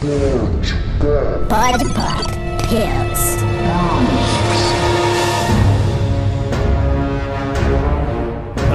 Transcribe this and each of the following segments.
Pod Pop Pills.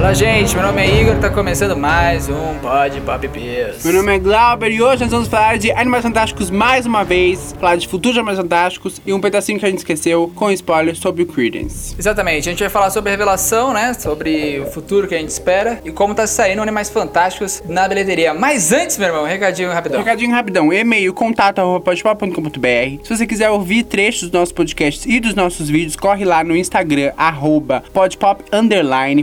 Olá, gente. Meu nome é Igor. Tá começando mais um Pod Pop Pills. Meu nome é Glauber e hoje nós vamos falar de Animais Fantásticos mais uma vez, falar de futuros Animais Fantásticos e um pedacinho que a gente esqueceu com spoilers sobre o Credence. Exatamente. A gente vai falar sobre a revelação, né? Sobre o futuro que a gente espera e como tá saindo Animais Fantásticos na bilheteria. Mas antes, meu irmão, um recadinho rapidão. Recadinho rapidão, e-mail contato@podpop.com.br. Se você quiser ouvir trechos dos nossos podcasts e dos nossos vídeos, corre lá no Instagram arroba podpop.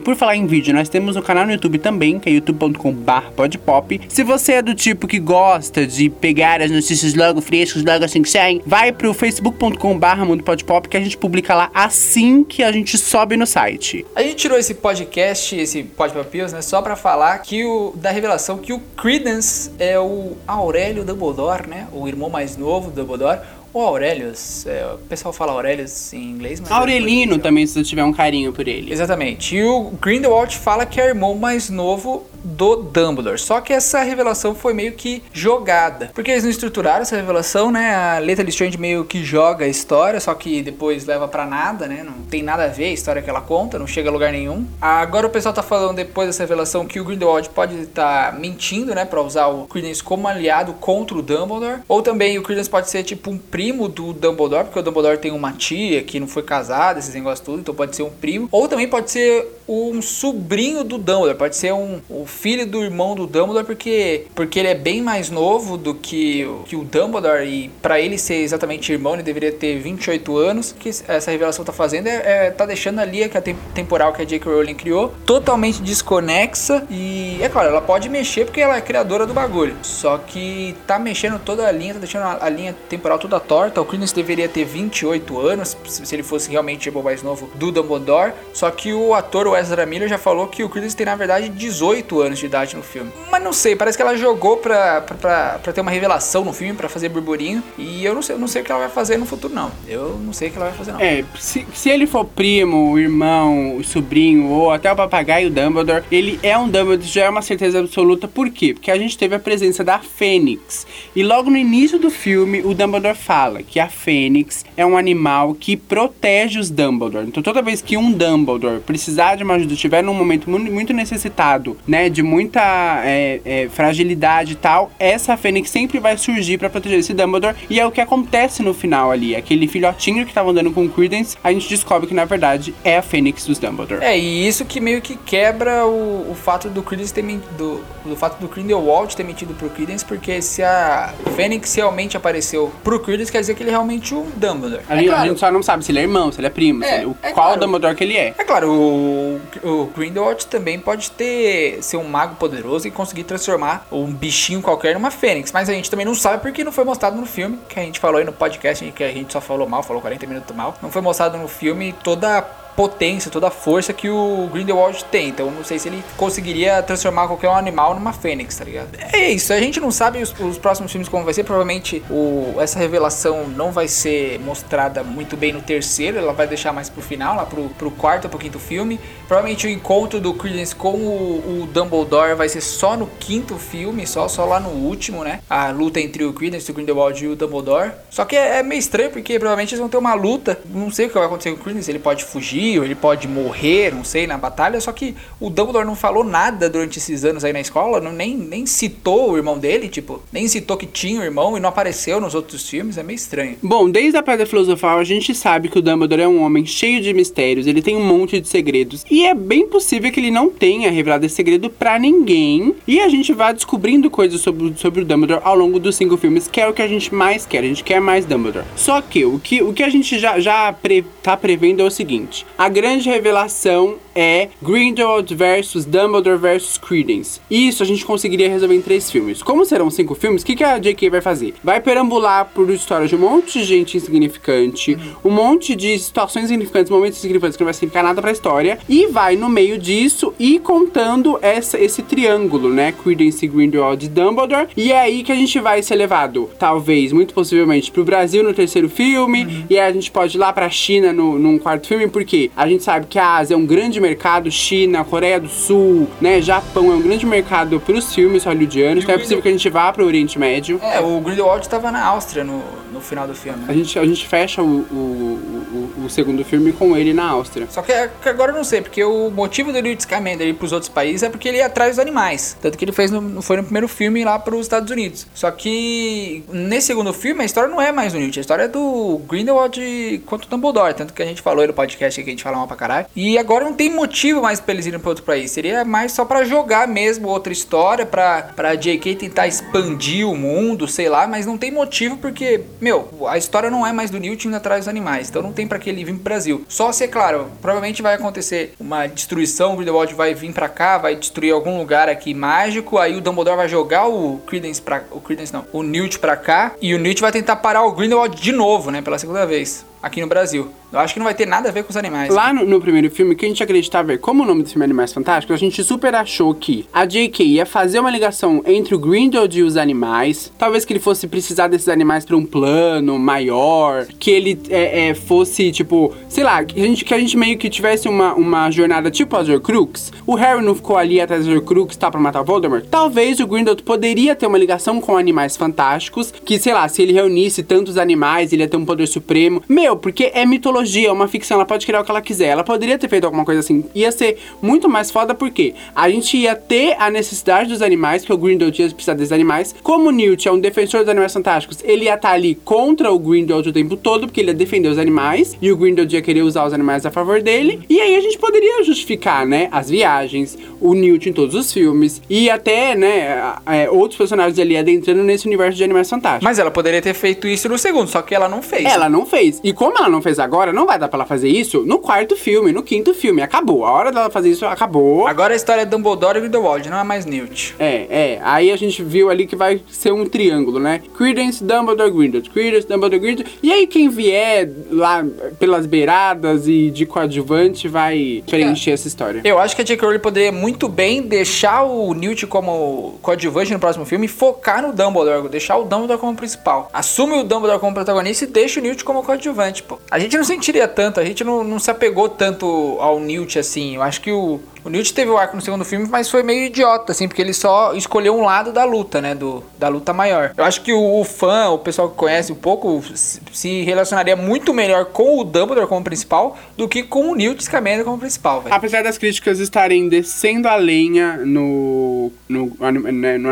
Por falar em vídeo, nós temos um canal no YouTube também, que é youtube.com.br podpop. Se você é do tipo que gosta de pegar as notícias logo frescas, logo assim que saem, vai pro facebook.com.br mundo podpop que a gente publica lá assim que a gente sobe no site. A gente tirou esse podcast, esse Pod Pop Pills, né? Só pra falar que o, da revelação que o Credence é o Aurélio Dumbledore, né? O irmão mais novo do Dumbledore. O Aurelius, é, o pessoal fala Aurelius em inglês, mas... é Aurelino português. também, se você tiver um carinho por ele. Exatamente. E o Grindelwald fala que é irmão mais novo do Dumbledore. Só que essa revelação foi meio que jogada. Porque eles não estruturaram essa revelação, né? A letra Strange meio que joga a história, só que depois leva pra nada, né? Não tem nada a ver a história que ela conta, não chega a lugar nenhum. Agora o pessoal tá falando depois dessa revelação que o Grindelwald pode estar mentindo, né? Pra usar o Credence como aliado contra o Dumbledore. Ou também o Credence pode ser tipo um primo do Dumbledore, porque o Dumbledore tem uma tia que não foi casada, esses negócios tudo, então pode ser um primo. Ou também pode ser um sobrinho do Dumbledore, pode ser um, o filho do irmão do Dumbledore, porque, porque ele é bem mais novo do que, que o Dumbledore, e pra ele ser exatamente irmão, ele deveria ter 28 anos. que essa revelação tá fazendo é, é tá deixando a linha que a tem- temporal que a J.K. Rowling criou totalmente desconexa. E é claro, ela pode mexer porque ela é criadora do bagulho. Só que tá mexendo toda a linha, tá deixando a, a linha temporal toda torta. O Credence deveria ter 28 anos, se, ele fosse realmente o irmão mais novo do Dumbledore. Só que o ator, o Ezra Miller, já falou que o Credence tem na verdade 18 anos de idade no filme. Mas não sei, parece que ela jogou pra, pra, pra, ter uma revelação no filme, pra fazer burburinho. E eu não sei, não sei o que ela vai fazer no futuro, não. Eu não sei o que ela vai fazer, não. É, se, se ele for primo, o irmão, o sobrinho ou até o papagaio Dumbledore, ele é um Dumbledore, já é uma certeza absoluta. Por quê? Porque a gente teve a presença da Fênix. E logo no início do filme, o Dumbledore fala que a Fênix é um animal que protege os Dumbledore. Então toda vez que um Dumbledore precisar de uma ajuda, estiver num momento mu- muito necessitado, né, de muita é, é, fragilidade e tal, essa Fênix sempre vai surgir pra proteger esse Dumbledore. E é o que acontece no final ali. Aquele filhotinho que tava andando com o Credence, a gente descobre que na verdade é a Fênix dos Dumbledore. É, e isso que meio que quebra o, o fato do Credence ter do, do fato do Grindelwald ter mentido pro Credence, porque se a Fênix realmente apareceu pro Credence, quer dizer que ele é realmente um Dumbledore. A, é gente, a claro, gente só não sabe se ele é irmão, se ele é primo, É, ele- o, é qual claro. Dumbledore que ele é. é claro, o, o Grindelwald também pode ter ser um mago poderoso e conseguir transformar um bichinho qualquer numa fênix, mas a gente também não sabe porque não foi mostrado no filme, que a gente falou aí no podcast, que a gente só falou mal, falou 40 minutos mal. Não foi mostrado no filme toda a potência, toda a força que o Grindelwald tem. Então não sei se ele conseguiria transformar qualquer um animal numa fênix, tá ligado? É isso, a gente não sabe os, os próximos filmes como vai ser. Provavelmente o, essa revelação não vai ser mostrada muito bem no terceiro, ela vai deixar mais pro final, lá pro, pro quarto ou pro quinto filme. Provavelmente o encontro do Credence com o, o Dumbledore vai ser só no quinto filme, só, só lá no último, né? A luta entre o Credence, o Grindelwald e o Dumbledore. Só que é, é meio estranho porque provavelmente eles vão ter uma luta. Não sei o que vai acontecer com o Credence, ele pode fugir ou ele pode morrer, não sei, na batalha. Só que o Dumbledore não falou nada durante esses anos aí na escola, não, nem, nem citou o irmão dele, tipo, nem citou que tinha um irmão e não apareceu nos outros filmes. É meio estranho. Bom, desde a Pedra Filosofal a gente sabe que o Dumbledore é um homem cheio de mistérios, ele tem um monte de segredos. E é bem possível que ele não tenha revelado esse segredo pra ninguém. E a gente vai descobrindo coisas sobre, sobre o Dumbledore ao longo dos cinco filmes, que é o que a gente mais quer. A gente quer mais Dumbledore. Só que o que, o que a gente já, já pre, tá prevendo é o seguinte: a grande revelação é Grindelwald versus Dumbledore versus Credence. Isso a gente conseguiria resolver em três filmes. Como serão cinco filmes, o que, que a J.K. vai fazer? Vai perambular por histórias de um monte de gente insignificante, um monte de situações insignificantes, momentos insignificantes que não vai significar nada pra história, e vai no meio disso e contando essa, esse triângulo, né? Credence, Grindelwald e Dumbledore. E é aí que a gente vai ser levado, talvez, muito possivelmente, pro Brasil no terceiro filme, e aí a gente pode ir lá pra China no, num quarto filme, porque porque a gente sabe que a Ásia é um grande mercado, China, Coreia do Sul, né, Japão é um grande mercado pros filmes hollywoodianos, então é possível que a gente vá pro Oriente Médio. É, o Grindelwald tava na Áustria no, no final do filme. A gente, a gente fecha o, o, o, o segundo filme com ele na Áustria. Só que, que agora eu não sei, porque o motivo do Newt Scamander ir pros outros países é porque ele ia atrás dos animais. Tanto que ele fez no, foi no primeiro filme lá pros Estados Unidos. Só que nesse segundo filme a história não é mais do Newt, a história é do Grindelwald contra o Dumbledore. Tanto que a gente falou aí no podcast que a gente fala mal pra caralho. E agora não tem motivo mais pra eles irem pra outro país. Seria mais só pra jogar mesmo outra história, pra, pra J.K. tentar expandir o mundo, sei lá, mas não tem motivo porque, meu, a história não é mais do Newt indo atrás dos animais. Então não tem pra que ele vir pro Brasil. Só se, é claro, provavelmente vai acontecer uma destruição, o Grindelwald vai vir pra cá, vai destruir algum lugar aqui mágico, aí o Dumbledore vai jogar o Credence pra... o Credence não, o Newt pra cá, e o Newt vai tentar parar o Grindelwald de novo, né, pela segunda vez aqui no Brasil. Eu acho que não vai ter nada a ver com os animais. Lá no, no primeiro filme, que a gente acreditava, como o nome do filme é Animais Fantásticos, a gente super achou que a J.K. ia fazer uma ligação entre o Grindelwald e os animais. Talvez que ele fosse precisar desses animais para um plano maior, que ele é, é, fosse, tipo, sei lá, que a gente, que a gente meio que tivesse uma, uma jornada tipo as Horcrux. O Harry não ficou ali atrás das Horcrux, tá, pra matar Voldemort. Talvez o Grindelwald poderia ter uma ligação com animais fantásticos, que, sei lá, se ele reunisse tantos animais, ele ia ter um poder supremo. Meu, porque é mitologia, é uma ficção, ela pode criar o que ela quiser. Ela poderia ter feito alguma coisa assim. Ia ser muito mais foda porque a gente ia ter a necessidade dos animais, que o Grindelwald ia precisar desses animais. Como o Newt é um defensor dos animais fantásticos, ele ia estar tá ali contra o Grindelwald o tempo todo, porque ele ia defender os animais, e o Grindelwald ia querer usar os animais a favor dele. E aí a gente poderia justificar, né, as viagens, o Newt em todos os filmes, e até, né, é, outros personagens ali adentrando nesse universo de animais fantásticos. Mas ela poderia ter feito isso no segundo, só que ela não fez. Ela não fez. E como ela não fez agora, não vai dar pra ela fazer isso no quarto filme, no quinto filme. Acabou. A hora dela fazer isso acabou. Agora a história é Dumbledore e Grindelwald, não é mais Newt. É, é. Aí a gente viu ali que vai ser um triângulo, né? Credence, Dumbledore, Grindelwald. Credence, Dumbledore, Grindelwald. E aí quem vier lá pelas beiradas e de coadjuvante vai preencher essa história. Eu acho que a J.K. Rowling poderia muito bem deixar o Newt como coadjuvante no próximo filme e focar no Dumbledore, deixar o Dumbledore como principal. Assume o Dumbledore como protagonista e deixa o Newt como coadjuvante, pô. A gente não sentiria tanto, a gente não, não se apegou tanto ao Newt assim. Eu acho que o, o Newt teve o arco no segundo filme, mas foi meio idiota, assim, porque ele só escolheu um lado da luta, né? Do, da luta maior. Eu acho que o, o fã, o pessoal que conhece um pouco, se, relacionaria muito melhor com o Dumbledore como principal do que com o Newt Scamander como principal, velho. Apesar das críticas estarem descendo a lenha no, no, né, no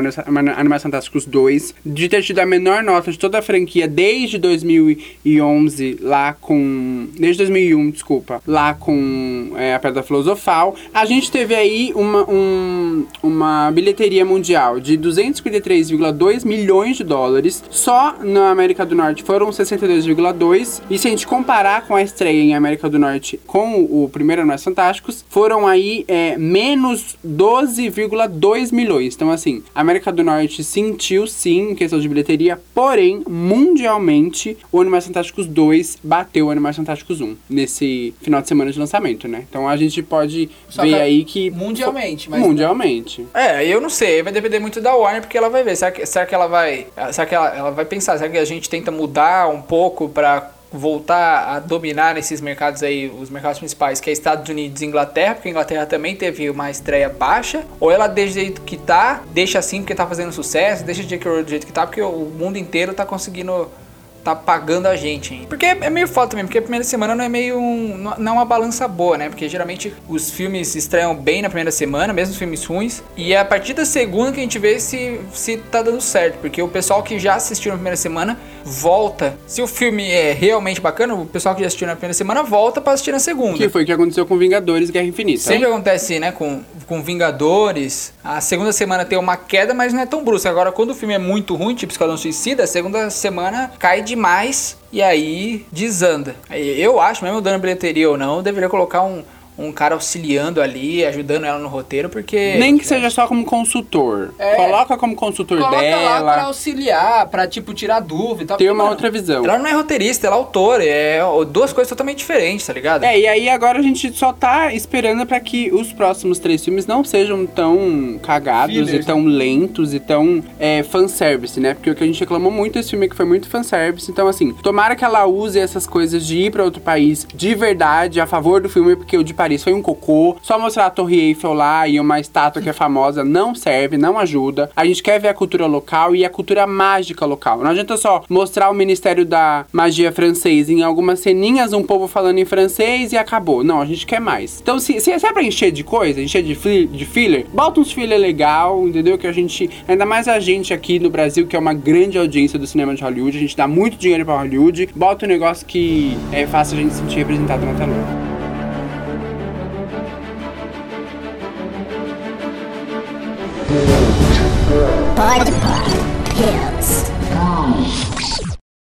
Animais Fantásticos 2, de ter tido a menor nota de toda a franquia desde 2011, lá com. Desde 2001, desculpa, lá com é, a Pedra Filosofal, a gente teve aí uma, um, uma bilheteria mundial de 253,2 milhões de dólares. Só na América do Norte foram 62,2. E se a gente comparar com a estreia em América do Norte com o primeiro Animais Fantásticos, foram aí é, menos 12,2 milhões. Então, assim, a América do Norte sentiu sim em questão de bilheteria, porém, mundialmente, o Animais Fantásticos 2 bateu o Animais Fantásticos 1 nesse final de semana de lançamento, né? Então a gente pode Só ver que aí que. mundialmente, mas- Mundialmente. É, eu não sei, vai depender muito da Warner, porque ela vai ver. Será que, será que ela vai. Será que ela, ela vai pensar? Será que a gente tenta mudar um pouco pra voltar a dominar esses mercados aí, os mercados principais, que é Estados Unidos e Inglaterra, porque a Inglaterra também teve uma estreia baixa, ou ela deixa do jeito que tá, deixa assim porque tá fazendo sucesso, deixa J.K. Rowling do jeito que tá, porque o mundo inteiro tá conseguindo tá pagando a gente, hein? Porque é meio foda também, porque a primeira semana não é meio um, não- é uma balança boa, né? Porque geralmente os filmes estreiam bem na primeira semana, mesmo os filmes ruins, e é a partir da segunda que a gente vê se, se tá dando certo, porque o pessoal que já assistiu na primeira semana volta. Se o filme é realmente bacana, o pessoal que já assistiu na primeira semana volta pra assistir na segunda. Que foi o que aconteceu com Vingadores Guerra Infinita. Sempre acontece, né, com, com Vingadores. A segunda semana tem uma queda, mas não é tão brusca. Agora, quando o filme é muito ruim, tipo Esquadrão Suicida, a segunda semana cai demais e aí desanda. Eu acho, mesmo dando bilheteria ou não, deveria colocar um, um cara auxiliando ali, ajudando ela no roteiro, porque. Nem que seja só como consultor. É. Coloca como consultor Coloca lá dela. pra auxiliar, pra, tipo, tirar dúvida e. Ter porque, uma mano, outra visão. Ela não é roteirista, ela é autora, é duas coisas totalmente diferentes, tá ligado? É, e aí agora a gente só tá esperando pra que os próximos três filmes não sejam tão cagados Fillers. e tão lentos e tão é, fanservice, né? Porque o que a gente reclamou muito desse filme é que foi muito fanservice. Então, assim, tomara que ela use essas coisas de ir pra outro país de verdade a favor do filme, porque o de Paris foi um cocô. Só mostrar a Torre Eiffel lá e uma estátua que é famosa não serve, não ajuda. A gente quer ver a cultura local e a cultura mágica local. Não adianta só mostrar o Ministério da Magia francês em algumas ceninhas, um povo falando em francês e acabou. Não, a gente quer mais. Então, se, se, é pra encher de coisa, encher de, fli- de filler, bota uns filler legal, entendeu? Que a gente, ainda mais a gente aqui no Brasil, que é uma grande audiência do cinema de Hollywood, a gente dá muito dinheiro pra Hollywood, bota um negócio que é fácil a gente se sentir representado na tela. Pod Pod Hills.